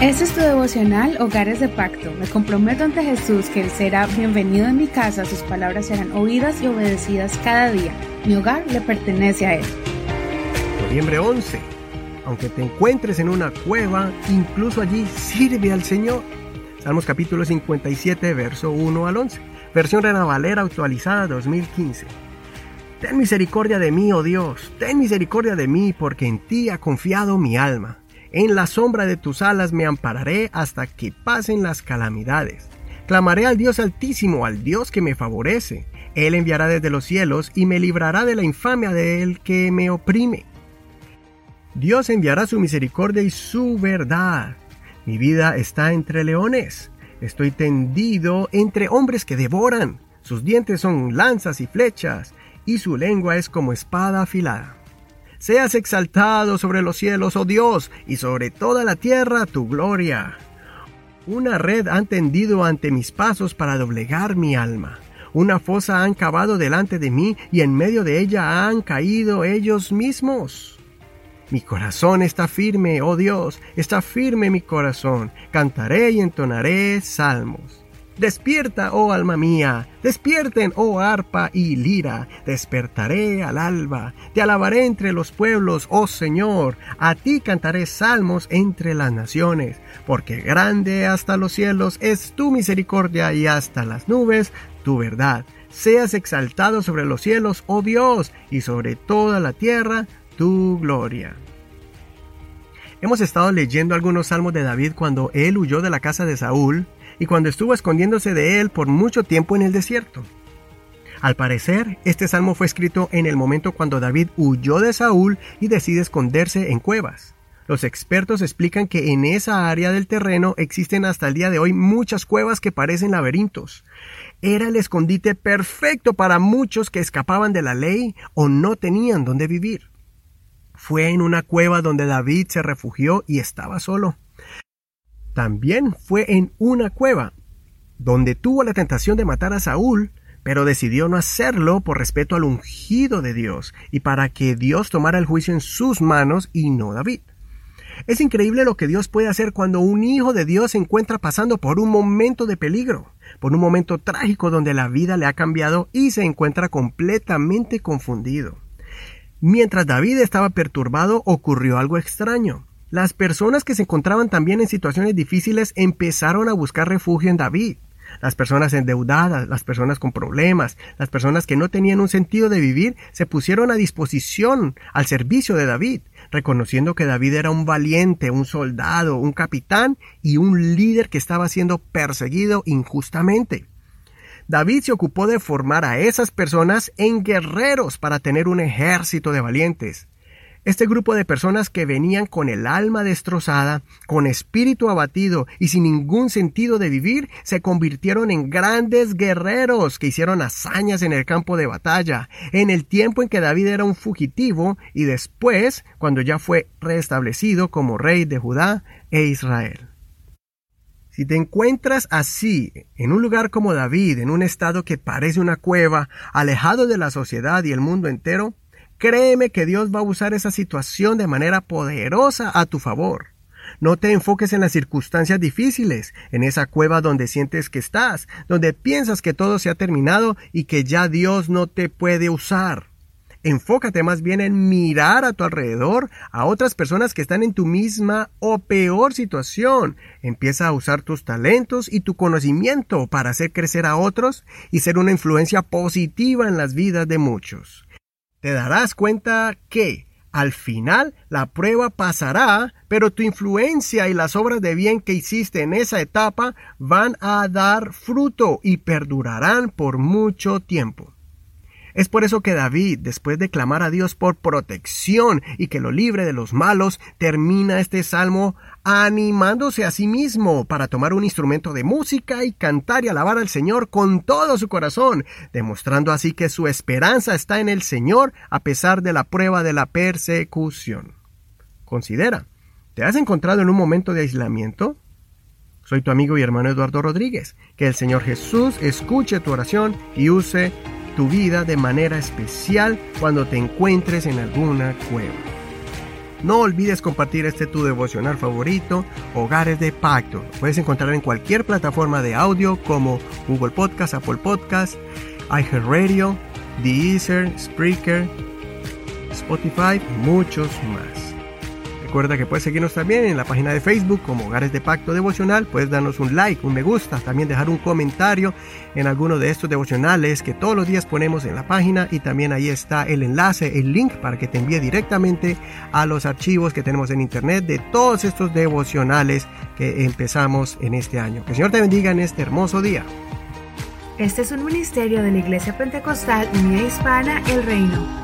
Este es tu devocional Hogares de Pacto. Me comprometo ante Jesús que Él será bienvenido en mi casa, sus palabras serán oídas y obedecidas cada día. Mi hogar le pertenece a Él. Noviembre 11. Aunque te encuentres en una cueva, incluso allí sirve al Señor. Salmos capítulo 57, verso 1 al 11. Versión Reina Valera actualizada 2015. Ten misericordia de mí, oh Dios, ten misericordia de mí, porque en ti ha confiado mi alma. En la sombra de tus alas me ampararé hasta que pasen las calamidades. Clamaré al Dios altísimo, al Dios que me favorece. Él enviará desde los cielos y me librará de la infamia del que me oprime. Dios enviará su misericordia y su verdad. Mi vida está entre leones. Estoy tendido entre hombres que devoran. Sus dientes son lanzas y flechas, y su lengua es como espada afilada. Seas exaltado sobre los cielos, oh Dios, y sobre toda la tierra tu gloria. Una red han tendido ante mis pasos para doblegar mi alma. Una fosa han cavado delante de mí y en medio de ella han caído ellos mismos. Mi corazón está firme, oh Dios, está firme mi corazón. Cantaré y entonaré salmos. Despierta, oh alma mía, despierten, oh arpa y lira, despertaré al alba, te alabaré entre los pueblos, oh Señor, a ti cantaré salmos entre las naciones, porque grande hasta los cielos es tu misericordia y hasta las nubes tu verdad. Seas exaltado sobre los cielos, oh Dios, y sobre toda la tierra tu gloria. Hemos estado leyendo algunos salmos de David cuando él huyó de la casa de Saúl, y cuando estuvo escondiéndose de él por mucho tiempo en el desierto. Al parecer, este salmo fue escrito en el momento cuando David huyó de Saúl y decide esconderse en cuevas. Los expertos explican que en esa área del terreno existen hasta el día de hoy muchas cuevas que parecen laberintos. Era el escondite perfecto para muchos que escapaban de la ley o no tenían dónde vivir. Fue en una cueva donde David se refugió y estaba solo. También fue en una cueva, donde tuvo la tentación de matar a Saúl, pero decidió no hacerlo por respeto al ungido de Dios y para que Dios tomara el juicio en sus manos y no David. Es increíble lo que Dios puede hacer cuando un hijo de Dios se encuentra pasando por un momento de peligro, por un momento trágico donde la vida le ha cambiado y se encuentra completamente confundido. Mientras David estaba perturbado ocurrió algo extraño. Las personas que se encontraban también en situaciones difíciles empezaron a buscar refugio en David. Las personas endeudadas, las personas con problemas, las personas que no tenían un sentido de vivir, se pusieron a disposición al servicio de David, reconociendo que David era un valiente, un soldado, un capitán y un líder que estaba siendo perseguido injustamente. David se ocupó de formar a esas personas en guerreros para tener un ejército de valientes. Este grupo de personas que venían con el alma destrozada, con espíritu abatido y sin ningún sentido de vivir, se convirtieron en grandes guerreros que hicieron hazañas en el campo de batalla, en el tiempo en que David era un fugitivo y después, cuando ya fue restablecido como rey de Judá e Israel. Si te encuentras así, en un lugar como David, en un estado que parece una cueva, alejado de la sociedad y el mundo entero, Créeme que Dios va a usar esa situación de manera poderosa a tu favor. No te enfoques en las circunstancias difíciles, en esa cueva donde sientes que estás, donde piensas que todo se ha terminado y que ya Dios no te puede usar. Enfócate más bien en mirar a tu alrededor a otras personas que están en tu misma o peor situación. Empieza a usar tus talentos y tu conocimiento para hacer crecer a otros y ser una influencia positiva en las vidas de muchos te darás cuenta que al final la prueba pasará, pero tu influencia y las obras de bien que hiciste en esa etapa van a dar fruto y perdurarán por mucho tiempo. Es por eso que David, después de clamar a Dios por protección y que lo libre de los malos, termina este salmo animándose a sí mismo para tomar un instrumento de música y cantar y alabar al Señor con todo su corazón, demostrando así que su esperanza está en el Señor a pesar de la prueba de la persecución. Considera, ¿te has encontrado en un momento de aislamiento? Soy tu amigo y hermano Eduardo Rodríguez. Que el Señor Jesús escuche tu oración y use tu vida de manera especial cuando te encuentres en alguna cueva. No olvides compartir este tu devocional favorito, Hogares de Pacto. puedes encontrar en cualquier plataforma de audio como Google Podcast, Apple Podcast, iHeartRadio, Deezer, Spreaker, Spotify muchos más. Recuerda que puedes seguirnos también en la página de Facebook como Hogares de Pacto Devocional. Puedes darnos un like, un me gusta, también dejar un comentario en alguno de estos devocionales que todos los días ponemos en la página y también ahí está el enlace, el link para que te envíe directamente a los archivos que tenemos en internet de todos estos devocionales que empezamos en este año. Que el Señor te bendiga en este hermoso día. Este es un ministerio de la Iglesia Pentecostal Unida Hispana El Reino.